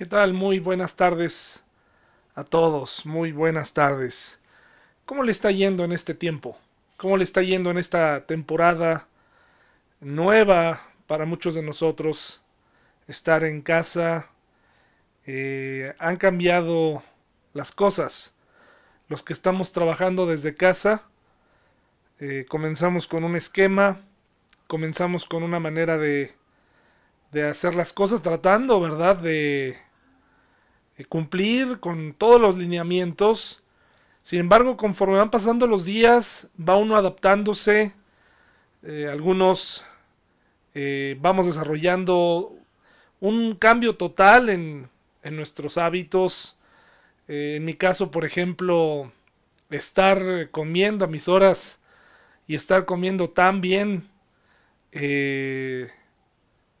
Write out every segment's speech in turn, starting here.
¿Qué tal? Muy buenas tardes a todos, muy buenas tardes. ¿Cómo le está yendo en este tiempo? ¿Cómo le está yendo en esta temporada nueva para muchos de nosotros? Estar en casa. Eh, han cambiado las cosas. Los que estamos trabajando desde casa, eh, comenzamos con un esquema, comenzamos con una manera de, de hacer las cosas, tratando, ¿verdad?, de cumplir con todos los lineamientos. Sin embargo, conforme van pasando los días, va uno adaptándose. Eh, algunos eh, vamos desarrollando un cambio total en, en nuestros hábitos. Eh, en mi caso, por ejemplo, estar comiendo a mis horas y estar comiendo tan bien,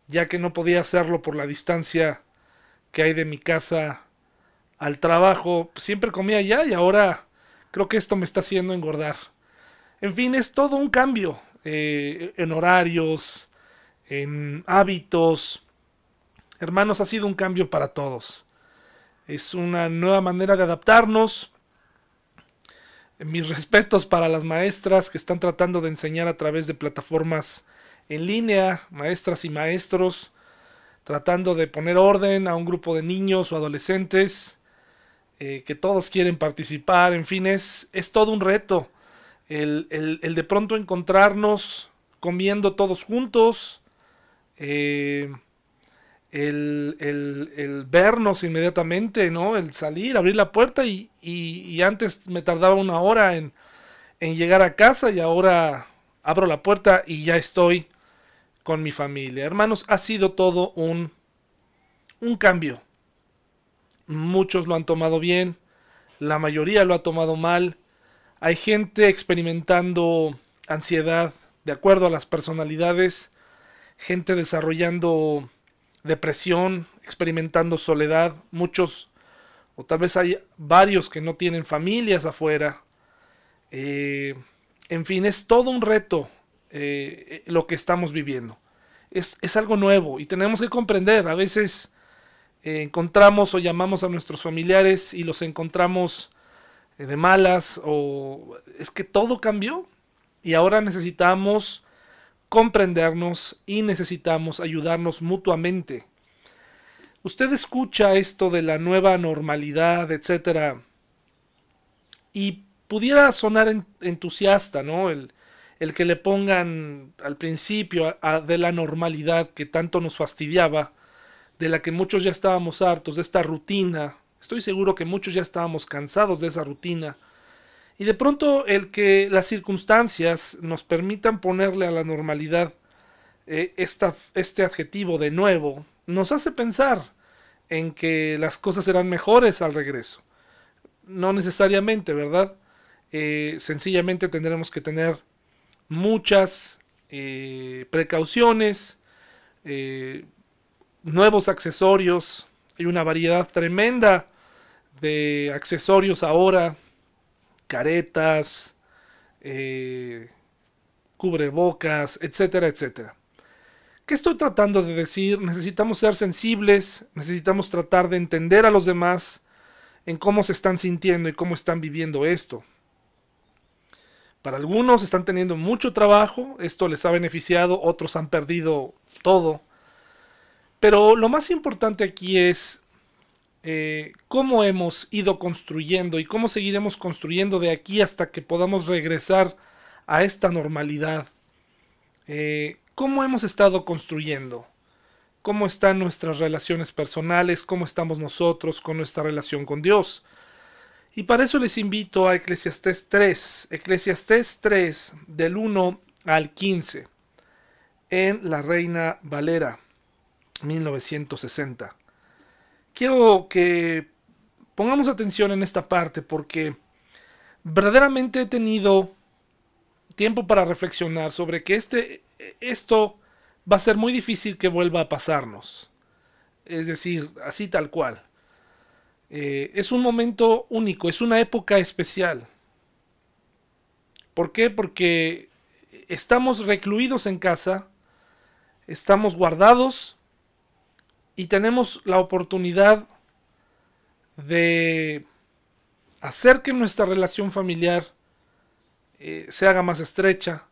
ya que no podía hacerlo por la distancia que hay de mi casa al trabajo, siempre comía allá y ahora creo que esto me está haciendo engordar. En fin, es todo un cambio eh, en horarios, en hábitos. Hermanos, ha sido un cambio para todos. Es una nueva manera de adaptarnos. Mis respetos para las maestras que están tratando de enseñar a través de plataformas en línea, maestras y maestros, tratando de poner orden a un grupo de niños o adolescentes eh, que todos quieren participar, en fin, es, es todo un reto. El, de pronto encontrarnos comiendo todos juntos, eh, el, vernos inmediatamente, ¿no? El salir, abrir la puerta y, y, antes me tardaba una hora en, en, llegar a casa y ahora abro la puerta y ya estoy con mi familia. Hermanos, ha sido todo un, un cambio muchos lo han tomado bien, la mayoría lo ha tomado mal. Hay gente experimentando ansiedad de acuerdo a las personalidades, gente desarrollando depresión, experimentando soledad, muchos o tal vez hay varios que no tienen familias afuera. Eh, en fin, es todo un reto eh, lo que estamos viviendo. Es, es algo nuevo y tenemos que comprender, a veces eh, encontramos o llamamos a nuestros familiares y los encontramos eh, de malas o es que todo cambió y ahora necesitamos comprendernos y necesitamos ayudarnos mutuamente. Usted escucha esto de la nueva normalidad, etcétera, y pudiera sonar entusiasta, ¿no? El, el, que le pongan al principio de la normalidad que tanto nos fastidiaba, de la que muchos ya estábamos hartos, de esta rutina. Estoy seguro que muchos ya estábamos cansados de esa rutina. Y de pronto el que las circunstancias nos permitan ponerle a la normalidad eh, este adjetivo de nuevo, nos hace pensar en que las cosas serán mejores al regreso. No necesariamente, ¿verdad? Eh, sencillamente tendremos que tener muchas eh, precauciones, nuevos accesorios. Hay una variedad tremenda de accesorios ahora. Caretas, eh, cubrebocas, etcétera, etcétera. ¿Qué estoy tratando de decir? Necesitamos ser sensibles, necesitamos tratar de entender a los demás en cómo se están sintiendo y cómo están viviendo esto. Para algunos están teniendo mucho trabajo, esto les ha beneficiado, otros han perdido todo. Pero lo más importante aquí es eh, cómo hemos ido construyendo y cómo seguiremos construyendo de aquí hasta que podamos regresar a esta normalidad. Eh, ¿Cómo hemos estado construyendo? ¿Cómo están nuestras relaciones personales? ¿Cómo estamos nosotros con nuestra relación con Dios? Y para eso les invito a Eclesiastés 3, Eclesiastés 3 del 1 al 15 en la Reina Valera. 1960. Quiero que pongamos atención en esta parte porque verdaderamente he tenido tiempo para reflexionar sobre que este, esto va a ser muy difícil que vuelva a pasarnos. Es decir, así tal cual. Eh, es un momento único, es una época especial. ¿Por qué? Porque estamos recluidos en casa, estamos guardados y tenemos la oportunidad de hacer que nuestra relación familiar eh, se haga más estrecha.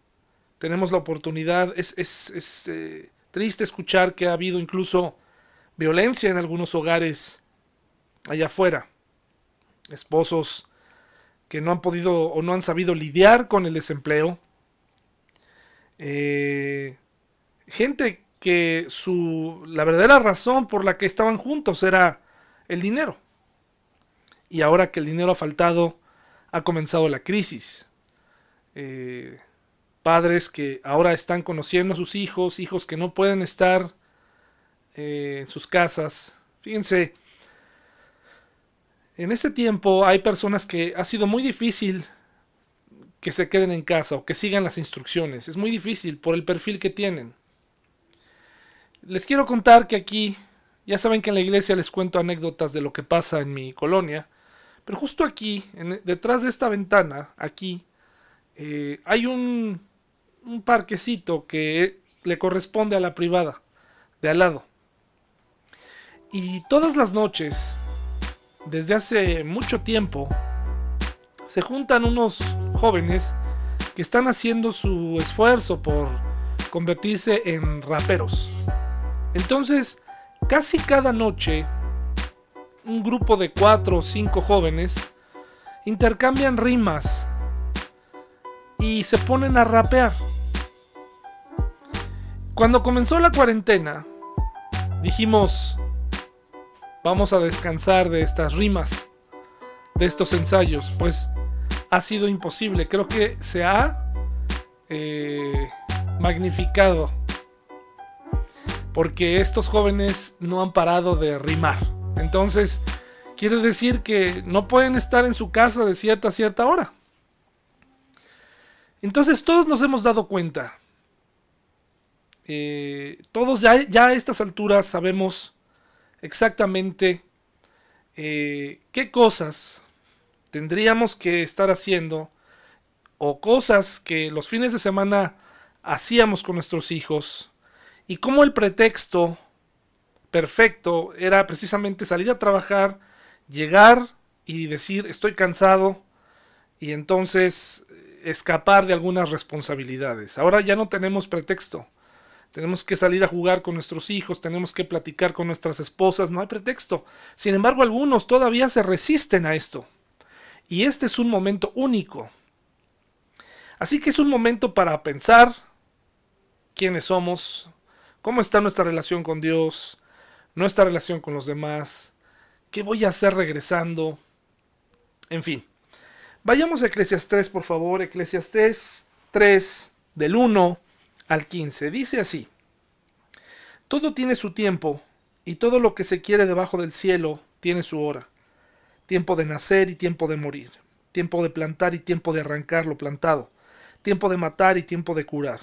Tenemos la oportunidad, es, es, eh, triste escuchar que ha habido incluso violencia en algunos hogares allá afuera. Esposos que no han podido o no han sabido lidiar con el desempleo. Eh, gente que su la verdadera razón por la que estaban juntos era el dinero. Y ahora que el dinero ha faltado, ha comenzado la crisis. Eh, padres que ahora están conociendo a sus hijos, hijos que no pueden estar eh, en sus casas. Fíjense, en este tiempo hay personas que ha sido muy difícil que se queden en casa o que sigan las instrucciones. Es muy difícil por el perfil que tienen. Les quiero contar que aquí, ya saben que en la iglesia les cuento anécdotas de lo que pasa en mi colonia, pero justo aquí, detrás de esta ventana, aquí, eh, hay un, un parquecito que le corresponde a la privada, de al lado. Y todas las noches desde hace mucho tiempo se juntan unos jóvenes que están haciendo su esfuerzo por convertirse en raperos. Entonces, casi cada noche, un grupo de cuatro o cinco jóvenes intercambian rimas y se ponen a rapear. Cuando comenzó la cuarentena, dijimos, vamos a descansar de estas rimas, de estos ensayos, pues ha sido imposible. Creo que se ha eh, magnificado porque estos jóvenes no han parado de rimar. Entonces, quiere decir que no pueden estar en su casa de cierta a cierta hora. Entonces todos nos hemos dado cuenta. Eh, todos ya, a estas alturas sabemos exactamente eh, qué cosas tendríamos que estar haciendo o cosas que los fines de semana hacíamos con nuestros hijos y cómo el pretexto perfecto era precisamente salir a trabajar, llegar y decir estoy cansado y entonces escapar de algunas responsabilidades. Ahora ya no tenemos pretexto tenemos que salir a jugar con nuestros hijos, tenemos que platicar con nuestras esposas, no hay pretexto. Sin embargo, algunos todavía se resisten a esto. Y este es un momento único. Así que es un momento para pensar quiénes somos, cómo está nuestra relación con Dios, nuestra relación con los demás, qué voy a hacer regresando, en fin. Vayamos a Eclesiastés, por favor, Eclesiastés 3, del 1 al 15. Dice así, todo tiene su tiempo, y todo lo que se quiere debajo del cielo tiene su hora. Tiempo de nacer y tiempo de morir. Tiempo de plantar y tiempo de arrancar lo plantado. Tiempo de matar y tiempo de curar.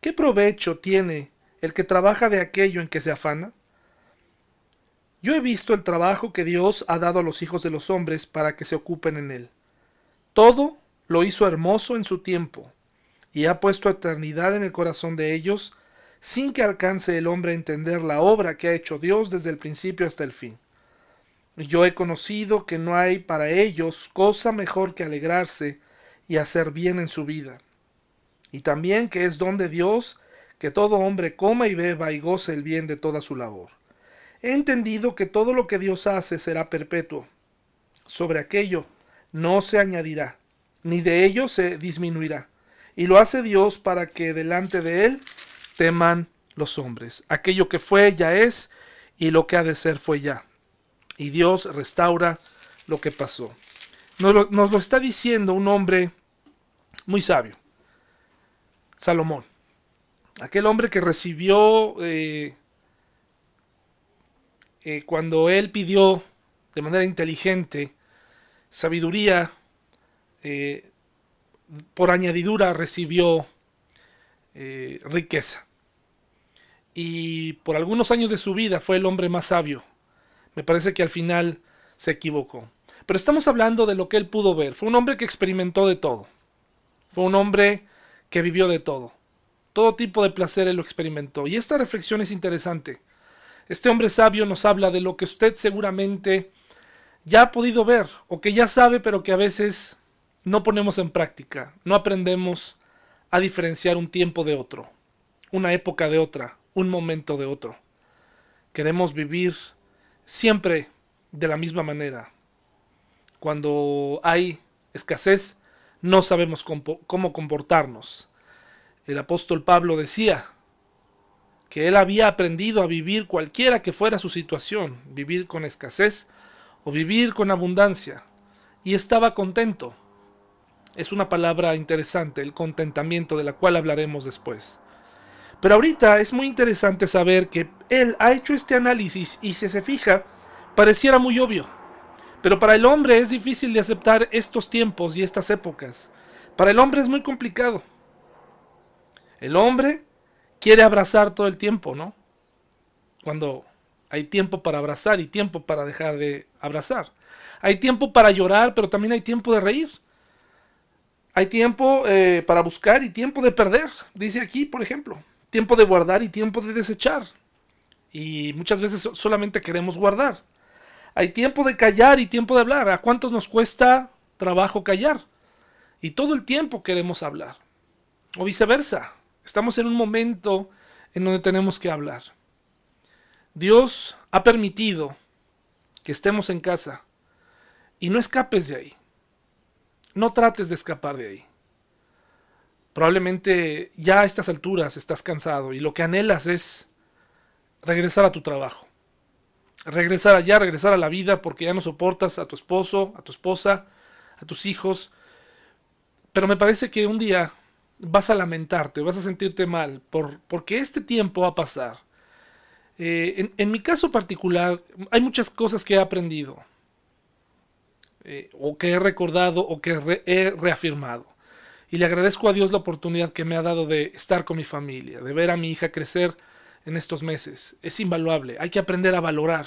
¿Qué provecho tiene el que trabaja de aquello en que se afana? Yo he visto el trabajo que Dios ha dado a los hijos de los hombres para que se ocupen en él. Todo lo hizo hermoso en su tiempo y ha puesto eternidad en el corazón de ellos, sin que alcance el hombre a entender la obra que ha hecho Dios desde el principio hasta el fin. Yo he conocido que no hay para ellos cosa mejor que alegrarse y hacer bien en su vida, y también que es don de Dios que todo hombre coma y beba y goce el bien de toda su labor. He entendido que todo lo que Dios hace será perpetuo. Sobre aquello no se añadirá, ni de ello se disminuirá y lo hace Dios para que delante de Él teman los hombres. Aquello que fue ya es y lo que ha de ser fue ya. Y Dios restaura lo que pasó. Nos lo, está diciendo un hombre muy sabio, Salomón. Aquel hombre que recibió eh, eh, cuando él pidió de manera inteligente sabiduría, eh, por añadidura recibió riqueza. Y por algunos años de su vida fue el hombre más sabio. Me parece que al final se equivocó. Pero estamos hablando de lo que él pudo ver. Fue un hombre que experimentó de todo. Fue un hombre que vivió de todo. Todo tipo de placer lo experimentó. Y esta reflexión es interesante. Este hombre sabio nos habla de lo que usted seguramente ya ha podido ver o que ya sabe pero que a veces no ponemos en práctica. No aprendemos a diferenciar un tiempo de otro, una época de otra, un momento de otro. Queremos vivir siempre de la misma manera. Cuando hay escasez, no sabemos cómo comportarnos. El apóstol Pablo decía que él había aprendido a vivir cualquiera que fuera su situación, vivir con escasez o vivir con abundancia, y estaba contento. Es una palabra interesante, el contentamiento, de la cual hablaremos después. Pero ahorita es muy interesante saber que él ha hecho este análisis y si se fija, pareciera muy obvio. Pero para el hombre es difícil de aceptar estos tiempos y estas épocas. Para el hombre es muy complicado. El hombre quiere abrazar todo el tiempo, ¿no? Cuando hay tiempo para abrazar y tiempo para dejar de abrazar. Hay tiempo para llorar, pero también hay tiempo de reír. Hay tiempo eh, para buscar y tiempo de perder, dice aquí, por ejemplo. Tiempo de guardar y tiempo de desechar. Y muchas veces solamente queremos guardar. Hay tiempo de callar y tiempo de hablar. ¿A cuántos nos cuesta trabajo callar? Y todo el tiempo queremos hablar. O viceversa. Estamos en un momento en donde tenemos que hablar. Dios ha permitido que estemos en casa y no escapes de ahí. No trates de escapar de ahí. Probablemente ya a estas alturas estás cansado y lo que anhelas es regresar a tu trabajo regresar allá, regresar a la vida porque ya no soportas a tu esposo, a tu esposa, a tus hijos. Pero me parece que un día vas a lamentarte, vas a sentirte mal por, porque este tiempo va a pasar. Eh, en, mi caso particular hay muchas cosas que he aprendido eh, o que he recordado o que he reafirmado. Y le agradezco a Dios la oportunidad que me ha dado de estar con mi familia, de ver a mi hija crecer en estos meses. Es invaluable, hay que aprender a valorar.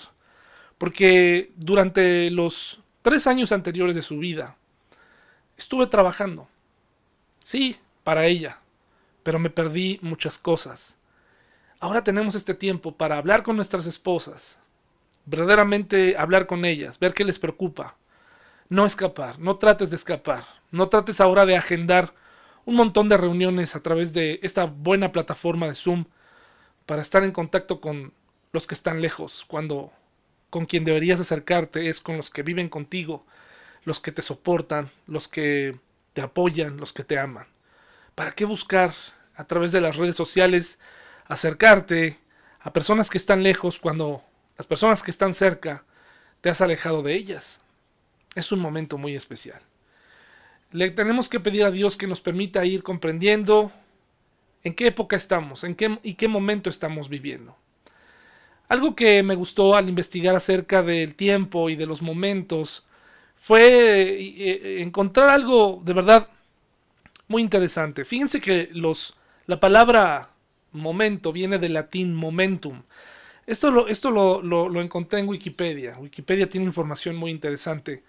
Porque durante los tres años anteriores de su vida estuve trabajando. Sí, para ella, pero me perdí muchas cosas. Ahora tenemos este tiempo para hablar con nuestras esposas, verdaderamente hablar con ellas, ver qué les preocupa. No escapar, no trates de escapar, no trates ahora de agendar un montón de reuniones a través de esta buena plataforma de Zoom para estar en contacto con los que están lejos, cuando con quien deberías acercarte es con los que viven contigo, los que te soportan, los que te apoyan, los que te aman. ¿Para qué buscar a través de las redes sociales acercarte a personas que están lejos cuando las personas que están cerca te has alejado de ellas? Es un momento muy especial. Le tenemos que pedir a Dios que nos permita ir comprendiendo en qué época estamos, en qué y qué momento estamos viviendo. Algo que me gustó al investigar acerca del tiempo y de los momentos fue eh, eh, encontrar algo de verdad muy interesante. Fíjense que los, la palabra momento viene del latín momentum. Esto, lo, esto lo, encontré en Wikipedia. Wikipedia tiene información muy interesante,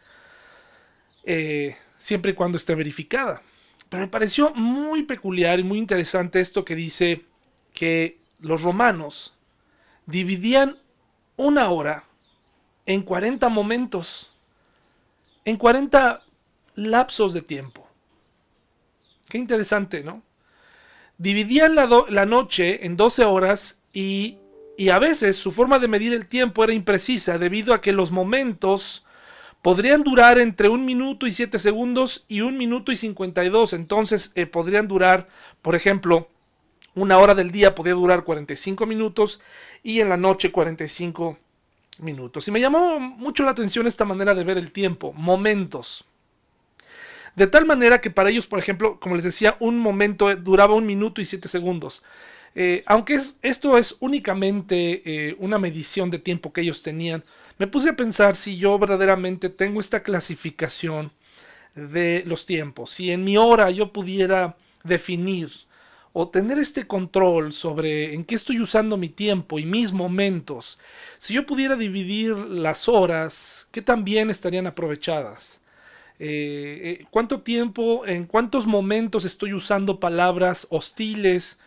eh, siempre y cuando esté verificada. Pero me pareció muy peculiar y muy interesante esto que dice que los romanos dividían una hora en 40 momentos, en 40 lapsos de tiempo. Qué interesante, ¿no? Dividían la, noche en 12 horas y, y a veces su forma de medir el tiempo era imprecisa debido a que los momentos podrían durar entre un minuto y siete segundos y un minuto y 52. Entonces eh, podrían durar, por ejemplo, una hora del día podría durar 45 minutos y en la noche 45 minutos. Y me llamó mucho la atención esta manera de ver el tiempo, momentos. De tal manera que para ellos, por ejemplo, como les decía, un momento duraba un minuto y siete segundos. eh, aunque esto es únicamente eh, una medición de tiempo que ellos tenían, me puse a pensar si yo verdaderamente tengo esta clasificación de los tiempos, si en mi hora yo pudiera definir o tener este control sobre en qué estoy usando mi tiempo y mis momentos, si yo pudiera dividir las horas, ¿qué también estarían aprovechadas? Eh, eh, ¿Cuánto tiempo, en cuántos momentos estoy usando palabras hostiles?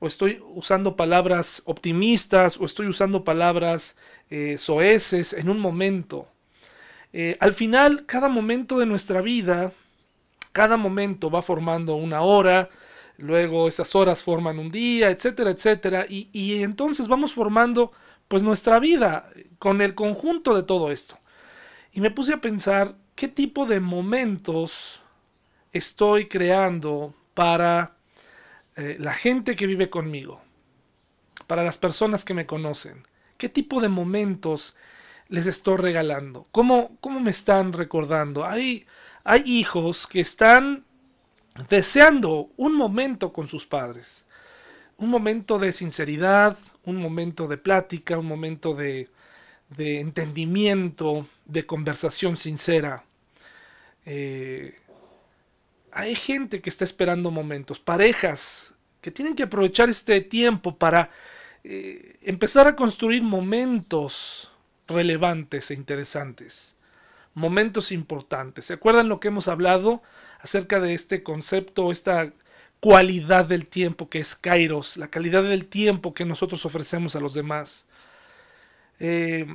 ¿O estoy usando palabras optimistas? ¿O estoy usando palabras eh, soeces en un momento? al final, cada momento de nuestra vida, cada momento va formando una hora, luego esas horas forman un día, etcétera, etcétera, y, entonces vamos formando pues nuestra vida con el conjunto de todo esto. Y me puse a pensar qué tipo de momentos estoy creando para eh, la gente que vive conmigo, para las personas que me conocen. ¿Qué tipo de momentos les estoy regalando? ¿Cómo, cómo me están recordando? Hay, hay hijos que están deseando un momento con sus padres. Un momento de sinceridad, un momento de plática, un momento de, entendimiento, de conversación sincera. Eh, hay gente que está esperando momentos, parejas que tienen que aprovechar este tiempo para eh, empezar a construir momentos relevantes e interesantes, momentos importantes. ¿Se acuerdan lo que hemos hablado acerca de este concepto, esta cualidad del tiempo que es Kairos, la calidad del tiempo que nosotros ofrecemos a los demás. Eh,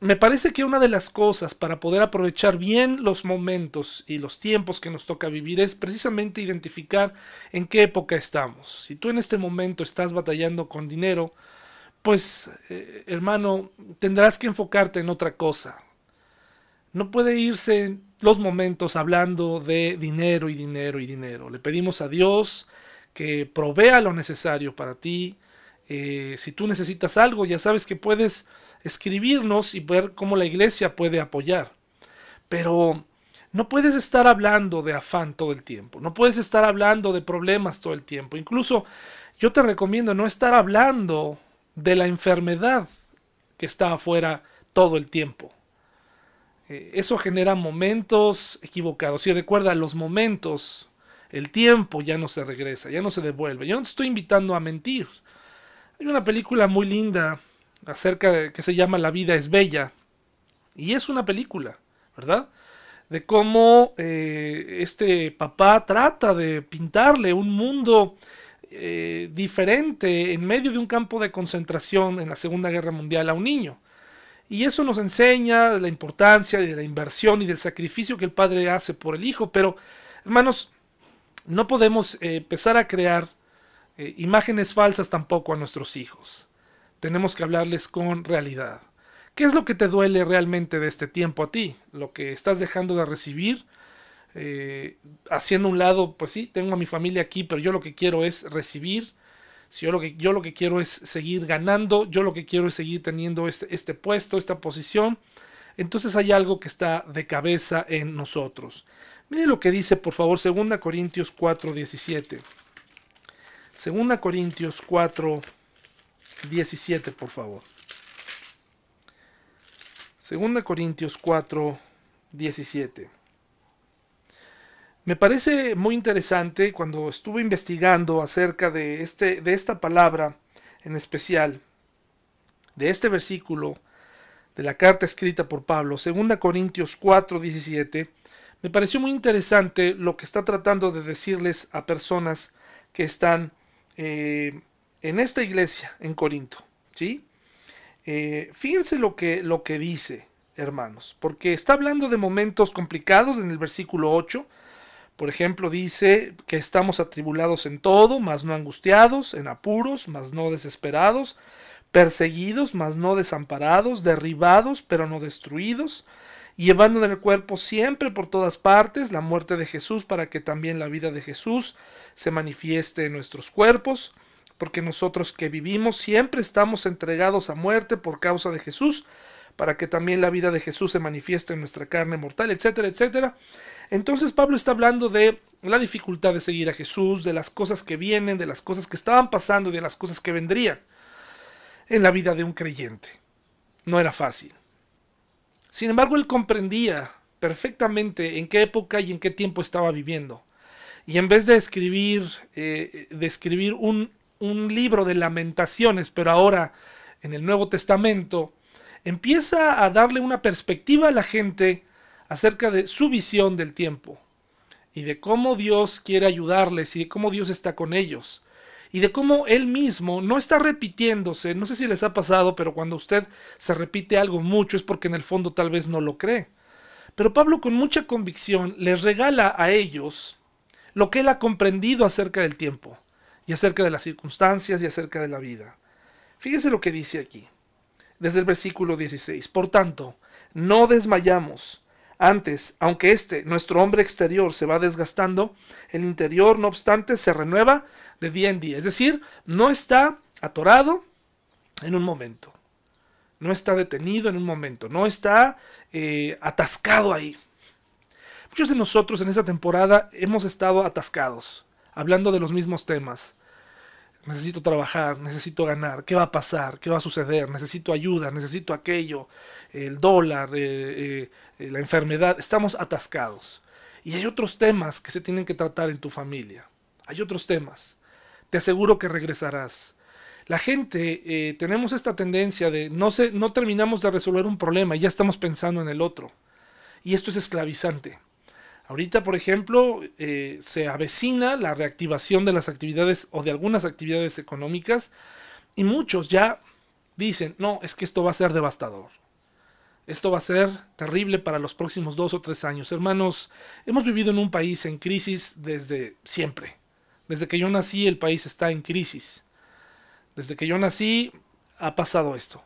me parece que una de las cosas para poder aprovechar bien los momentos y los tiempos que nos toca vivir es precisamente identificar en qué época estamos. Si tú en este momento estás batallando con dinero, pues eh, hermano, tendrás que enfocarte en otra cosa. No puede irse los momentos hablando de dinero y dinero y dinero. Le pedimos a Dios que provea lo necesario para ti. Eh, si tú necesitas algo, ya sabes que puedes escribirnos y ver cómo la iglesia puede apoyar. Pero no puedes estar hablando de afán todo el tiempo. No puedes estar hablando de problemas todo el tiempo. Incluso yo te recomiendo no estar hablando de la enfermedad que está afuera todo el tiempo. Eh, eso genera momentos equivocados. Y recuerda, los momentos, el tiempo ya no se regresa, ya no se devuelve. Yo no te estoy invitando a mentir. Hay una película muy linda acerca de que se llama La vida es bella. Y es una película, ¿verdad? De cómo eh, este papá trata de pintarle un mundo eh, diferente en medio de un campo de concentración en la Segunda Guerra Mundial a un niño. Y eso nos enseña de la importancia de la inversión y del sacrificio que el padre hace por el hijo. Pero, hermanos, no podemos eh, empezar a crear imágenes falsas tampoco a nuestros hijos. Tenemos que hablarles con realidad. ¿Qué es lo que te duele realmente de este tiempo a ti? Lo que estás dejando de recibir, eh, haciendo un lado, pues sí, tengo a mi familia aquí, pero yo lo que quiero es recibir si yo lo que, yo lo que quiero es seguir ganando, yo lo que quiero es seguir teniendo este, este puesto, esta posición, entonces hay algo que está de cabeza en nosotros. Mire lo que dice, por favor, 2 Corintios 4, 17. 2 Corintios 4, 17, por favor. 2 Corintios 4, 17. Me parece muy interesante cuando estuve investigando acerca de, este, de esta palabra en especial, de este versículo de la carta escrita por Pablo, 2 Corintios 4, 17, me pareció muy interesante lo que está tratando de decirles a personas que están eh, en esta iglesia en Corinto. ¿sí? Eh, fíjense lo que, lo que dice, hermanos, porque está hablando de momentos complicados en el versículo 8, por ejemplo, dice que estamos atribulados en todo, mas no angustiados, en apuros, mas no desesperados, perseguidos, mas no desamparados, derribados, pero no destruidos, llevando en el cuerpo siempre por todas partes la muerte de Jesús para que también la vida de Jesús se manifieste en nuestros cuerpos, porque nosotros que vivimos siempre estamos entregados a muerte por causa de Jesús, para que también la vida de Jesús se manifieste en nuestra carne mortal, etcétera, etcétera. Entonces Pablo está hablando de la dificultad de seguir a Jesús, de las cosas que vienen, de las cosas que estaban pasando y de las cosas que vendrían en la vida de un creyente. No era fácil. Sin embargo, él comprendía perfectamente en qué época y en qué tiempo estaba viviendo. Y en vez de escribir, eh, de escribir un, un libro de lamentaciones, pero ahora en el Nuevo Testamento, empieza a darle una perspectiva a la gente acerca de su visión del tiempo y de cómo Dios quiere ayudarles y de cómo Dios está con ellos y de cómo él mismo no está repitiéndose. No sé si les ha pasado, pero cuando usted se repite algo mucho es porque en el fondo tal vez no lo cree. Pero Pablo con mucha convicción les regala a ellos lo que él ha comprendido acerca del tiempo y acerca de las circunstancias y acerca de la vida. Fíjese lo que dice aquí, desde el versículo 16. Por tanto, no desmayamos. Antes, aunque este, nuestro hombre exterior, se va desgastando, el interior, no obstante, se renueva de día en día. Es decir, no está atorado en un momento. No está detenido en un momento. No está eh, atascado ahí. Muchos de nosotros en esta temporada hemos estado atascados, hablando de los mismos temas necesito trabajar, necesito ganar, ¿qué va a pasar? ¿Qué va a suceder? Necesito ayuda, necesito aquello, el dólar, eh, eh, eh, la enfermedad, estamos atascados. Y hay otros temas que se tienen que tratar en tu familia, hay otros temas. Te aseguro que regresarás. La gente, tenemos esta tendencia de no, se, no terminamos de resolver un problema y ya estamos pensando en el otro. Y esto es esclavizante. Ahorita, por ejemplo, eh, se avecina la reactivación de las actividades o de algunas actividades económicas y muchos ya dicen, no, es que esto va a ser devastador. Esto va a ser terrible para los próximos dos o tres años. Hermanos, hemos vivido en un país en crisis desde siempre. Desde que yo nací el país está en crisis. Desde que yo nací ha pasado esto.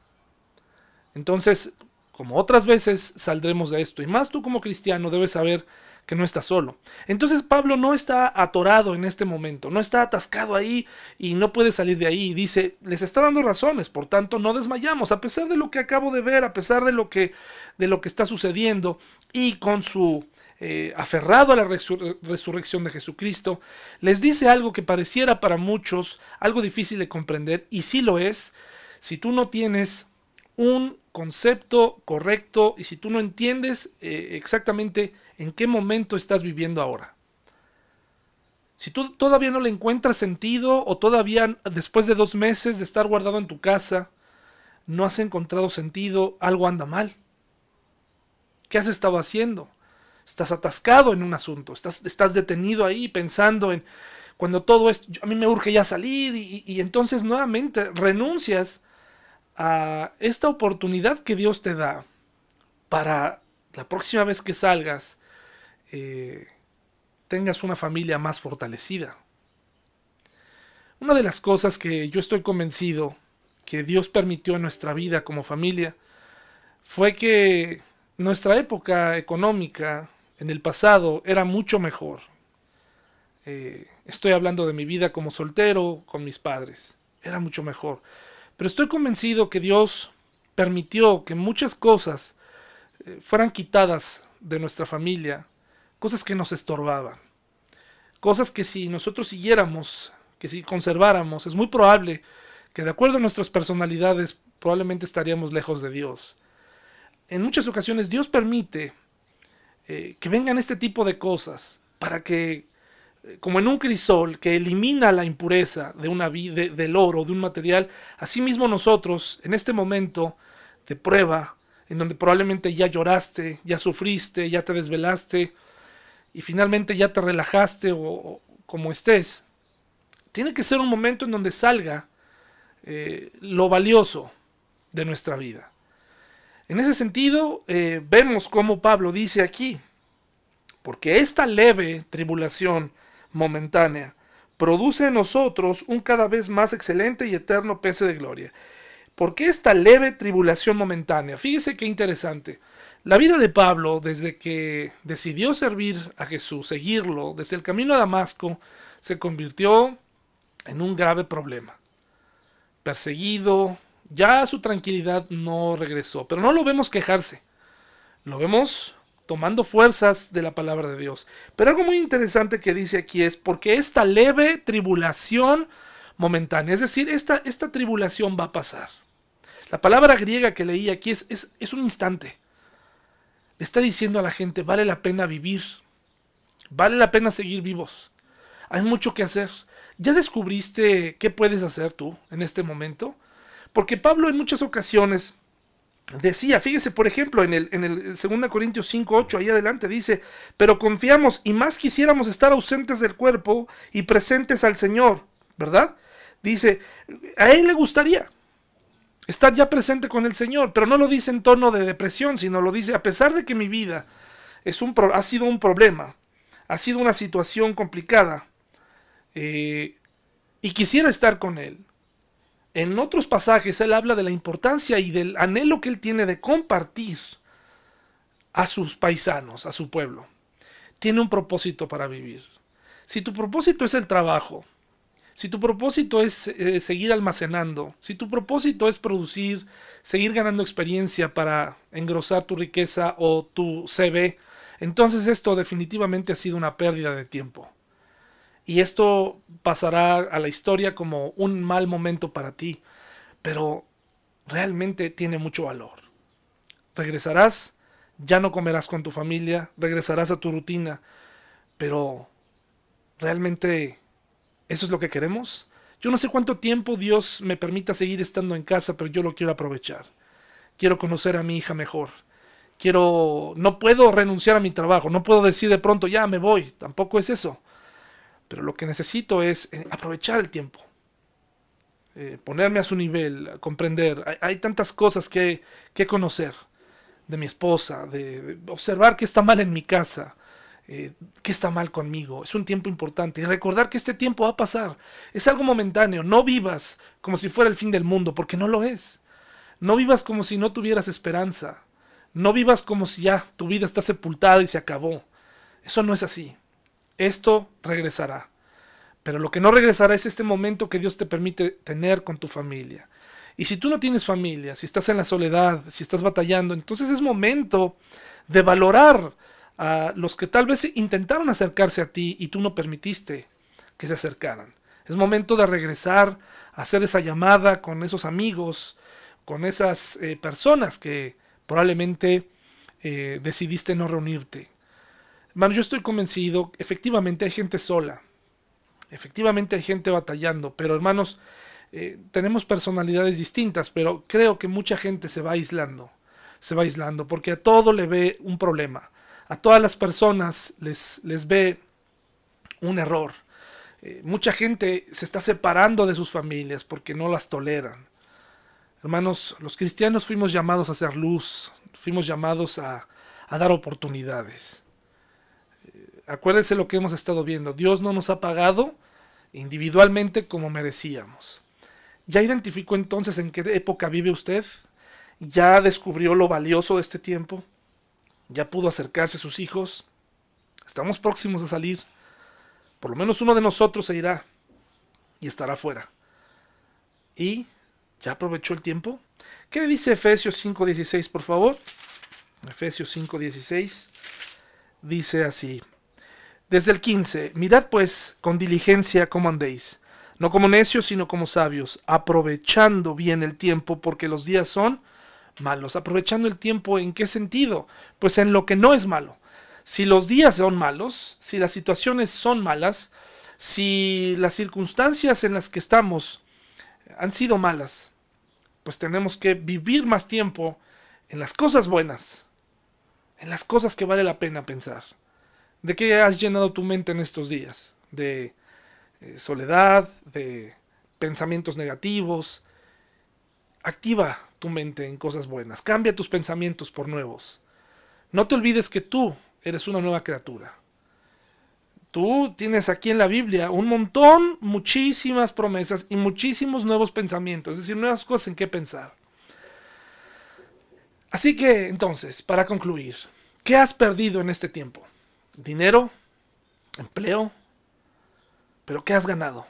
Entonces, como otras veces saldremos de esto. Y más tú como cristiano debes saber que no está solo. Entonces Pablo no está atorado en este momento, no está atascado ahí y no puede salir de ahí. Dice, les está dando razones, por tanto no desmayamos, a pesar de lo que acabo de ver, a pesar de lo que, de lo que está sucediendo y con su eh, aferrado a la resurrección de Jesucristo, les dice algo que pareciera para muchos algo difícil de comprender y sí lo es, si tú no tienes un concepto correcto y si tú no entiendes eh, exactamente en qué momento estás viviendo ahora. Si tú todavía no le encuentras sentido o todavía después de dos meses de estar guardado en tu casa no has encontrado sentido, algo anda mal. ¿Qué has estado haciendo? Estás atascado en un asunto, estás, detenido ahí pensando en cuando todo esto, a mí me urge ya salir y entonces nuevamente renuncias a esta oportunidad que Dios te da para la próxima vez que salgas eh, tengas una familia más fortalecida. Una de las cosas que yo estoy convencido que Dios permitió en nuestra vida como familia fue que nuestra época económica en el pasado era mucho mejor. Eh, estoy hablando de mi vida como soltero con mis padres. Era mucho mejor. Pero estoy convencido que Dios permitió que muchas cosas eh, fueran quitadas de nuestra familia cosas que nos estorbaban, cosas que si nosotros siguiéramos, que si conserváramos, es muy probable que de acuerdo a nuestras personalidades probablemente estaríamos lejos de Dios. En muchas ocasiones Dios permite eh, que vengan este tipo de cosas para que, eh, como en un crisol que elimina la impureza de una de, del oro, de un material, asimismo nosotros en este momento de prueba, en donde probablemente ya lloraste, ya sufriste, ya te desvelaste, y finalmente ya te relajaste o, como estés, tiene que ser un momento en donde salga eh, lo valioso de nuestra vida. En ese sentido, eh, vemos como Pablo dice aquí, porque esta leve tribulación momentánea produce en nosotros un cada vez más excelente y eterno pese de gloria. Porque esta leve tribulación momentánea, fíjese qué interesante, la vida de Pablo, desde que decidió servir a Jesús, seguirlo, desde el camino a Damasco, se convirtió en un grave problema. Perseguido, ya su tranquilidad no regresó, pero no lo vemos quejarse, lo vemos tomando fuerzas de la palabra de Dios. Pero algo muy interesante que dice aquí es porque esta leve tribulación momentánea, es decir, esta, esta tribulación va a pasar. La palabra griega que leí aquí es, es, es un instante. Está diciendo a la gente, vale la pena vivir, vale la pena seguir vivos. Hay mucho que hacer. ¿Ya descubriste qué puedes hacer tú en este momento? Porque Pablo en muchas ocasiones decía, fíjese por ejemplo en el, en el 2 Corintios 5, 8, ahí adelante dice, pero confiamos y más quisiéramos estar ausentes del cuerpo y presentes al Señor, ¿verdad? Dice, a él le gustaría estar ya presente con el Señor, pero no lo dice en tono de depresión, sino lo dice a pesar de que mi vida es un, ha sido un problema, ha sido una situación complicada, eh, y quisiera estar con Él. En otros pasajes Él habla de la importancia y del anhelo que Él tiene de compartir a sus paisanos, a su pueblo. Tiene un propósito para vivir. Si tu propósito es el trabajo, si tu propósito es eh, seguir almacenando, si tu propósito es producir, seguir ganando experiencia para engrosar tu riqueza o tu CV, entonces esto definitivamente ha sido una pérdida de tiempo. Y esto pasará a la historia como un mal momento para ti, pero realmente tiene mucho valor. Regresarás, ya no comerás con tu familia, regresarás a tu rutina, pero realmente eso es lo que queremos. Yo no sé cuánto tiempo Dios me permita seguir estando en casa, pero yo lo quiero aprovechar. Quiero conocer a mi hija mejor. Quiero, no puedo renunciar a mi trabajo, no puedo decir de pronto ya me voy, tampoco es eso. Pero lo que necesito es eh, aprovechar el tiempo. Eh, ponerme a su nivel, comprender. Hay, tantas cosas que, que, conocer de mi esposa, de, observar qué está mal en mi casa, eh, qué está mal conmigo. Es un tiempo importante. Y recordar que este tiempo va a pasar. Es algo momentáneo. No vivas como si fuera el fin del mundo, porque no lo es. No vivas como si no tuvieras esperanza. No vivas como si ya tu vida está sepultada y se acabó. Eso no es así esto regresará. Pero lo que no regresará es este momento que Dios te permite tener con tu familia. Y si tú no tienes familia, si estás en la soledad, si estás batallando, entonces es momento de valorar a los que tal vez intentaron acercarse a ti y tú no permitiste que se acercaran. Es momento de regresar a hacer esa llamada con esos amigos, con esas eh, personas que probablemente eh, decidiste no reunirte. Hermano, yo estoy convencido, efectivamente hay gente sola, efectivamente hay gente batallando, pero hermanos, eh, tenemos personalidades distintas, pero creo que mucha gente se va aislando, se va aislando, porque a todo le ve un problema, a todas las personas les, les ve un error. Eh, mucha gente se está separando de sus familias porque no las toleran. Hermanos, los cristianos fuimos llamados a hacer luz, fuimos llamados a, a dar oportunidades acuérdense lo que hemos estado viendo. Dios no nos ha pagado individualmente como merecíamos. ¿Ya identificó entonces en qué época vive usted? ¿Ya descubrió lo valioso de este tiempo? ¿Ya pudo acercarse a sus hijos? Estamos próximos a salir. Por lo menos uno de nosotros se irá y estará fuera. ¿Y ya aprovechó el tiempo? ¿Qué dice Efesios 5.16, por favor? Efesios 5.16 dice así. Desde el 15, mirad pues con diligencia cómo andéis, no como necios, sino como sabios, aprovechando bien el tiempo, porque los días son malos. Aprovechando el tiempo, ¿en qué sentido? Pues en lo que no es malo. Si los días son malos, si las situaciones son malas, si las circunstancias en las que estamos han sido malas, pues tenemos que vivir más tiempo en las cosas buenas, en las cosas que vale la pena pensar. ¿De qué has llenado tu mente en estos días? De eh, soledad, de pensamientos negativos. Activa tu mente en cosas buenas. Cambia tus pensamientos por nuevos. No te olvides que tú eres una nueva criatura. Tú tienes aquí en la Biblia un montón, muchísimas promesas y muchísimos nuevos pensamientos, es decir, nuevas cosas en qué pensar. Así que, entonces, para concluir, ¿qué has perdido en este tiempo? dinero, empleo, pero ¿qué has ganado?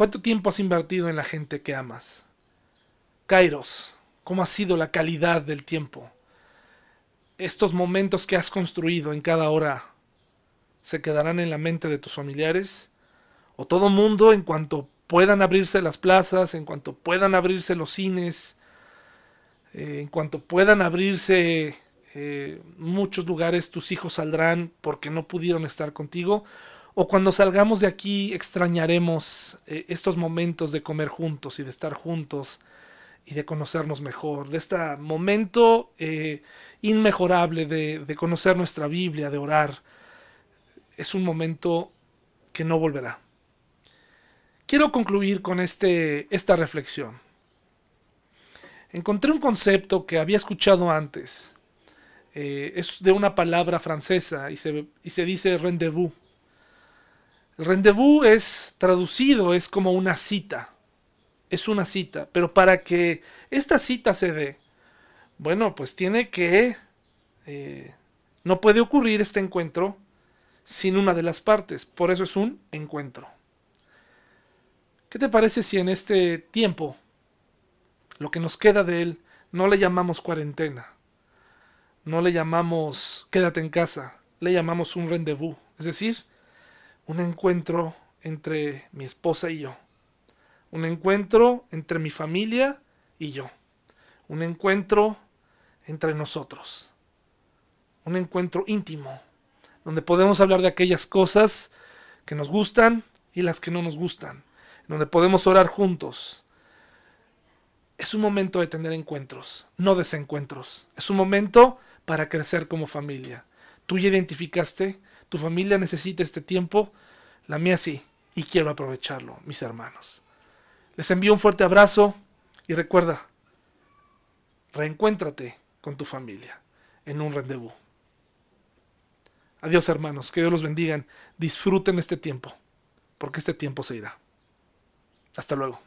¿Cuánto tiempo has invertido en la gente que amas? Kairos, ¿cómo ha sido la calidad del tiempo? estos momentos que has construido en cada hora se quedarán en la mente de tus familiares? ¿O todo mundo en cuanto puedan abrirse las plazas, en cuanto puedan abrirse los cines, eh, en cuanto puedan abrirse eh, muchos lugares, tus hijos saldrán porque no pudieron estar contigo? ¿O cuando salgamos de aquí extrañaremos eh, estos momentos de comer juntos y de estar juntos? y de conocernos mejor, de este momento eh, inmejorable de, conocer nuestra Biblia, de orar. Es un momento que no volverá. Quiero concluir con este, esta reflexión. Encontré un concepto que había escuchado antes. Eh, es de una palabra francesa y se, y se dice rendezvous. Rendezvous es traducido, es como una cita. Es una cita, pero para que esta cita se dé, bueno, pues tiene que... Eh, no puede ocurrir este encuentro sin una de las partes, por eso es un encuentro. ¿Qué te parece si en este tiempo, lo que nos queda de él, no le llamamos cuarentena, no le llamamos quédate en casa, le llamamos un rendezvous, es decir, un encuentro entre mi esposa y yo? Un encuentro entre mi familia y yo. Un encuentro entre nosotros. Un encuentro íntimo, donde podemos hablar de aquellas cosas que nos gustan y las que no nos gustan, donde podemos orar juntos. Es un momento de tener encuentros, no desencuentros. Es un momento para crecer como familia. Tú ya identificaste, tu familia necesita este tiempo, la mía sí, y quiero aprovecharlo, mis hermanos. Les envío un fuerte abrazo y recuerda, reencuéntrate con tu familia en un rendezvous. Adiós hermanos, que Dios los bendiga, disfruten este tiempo, porque este tiempo se irá. Hasta luego.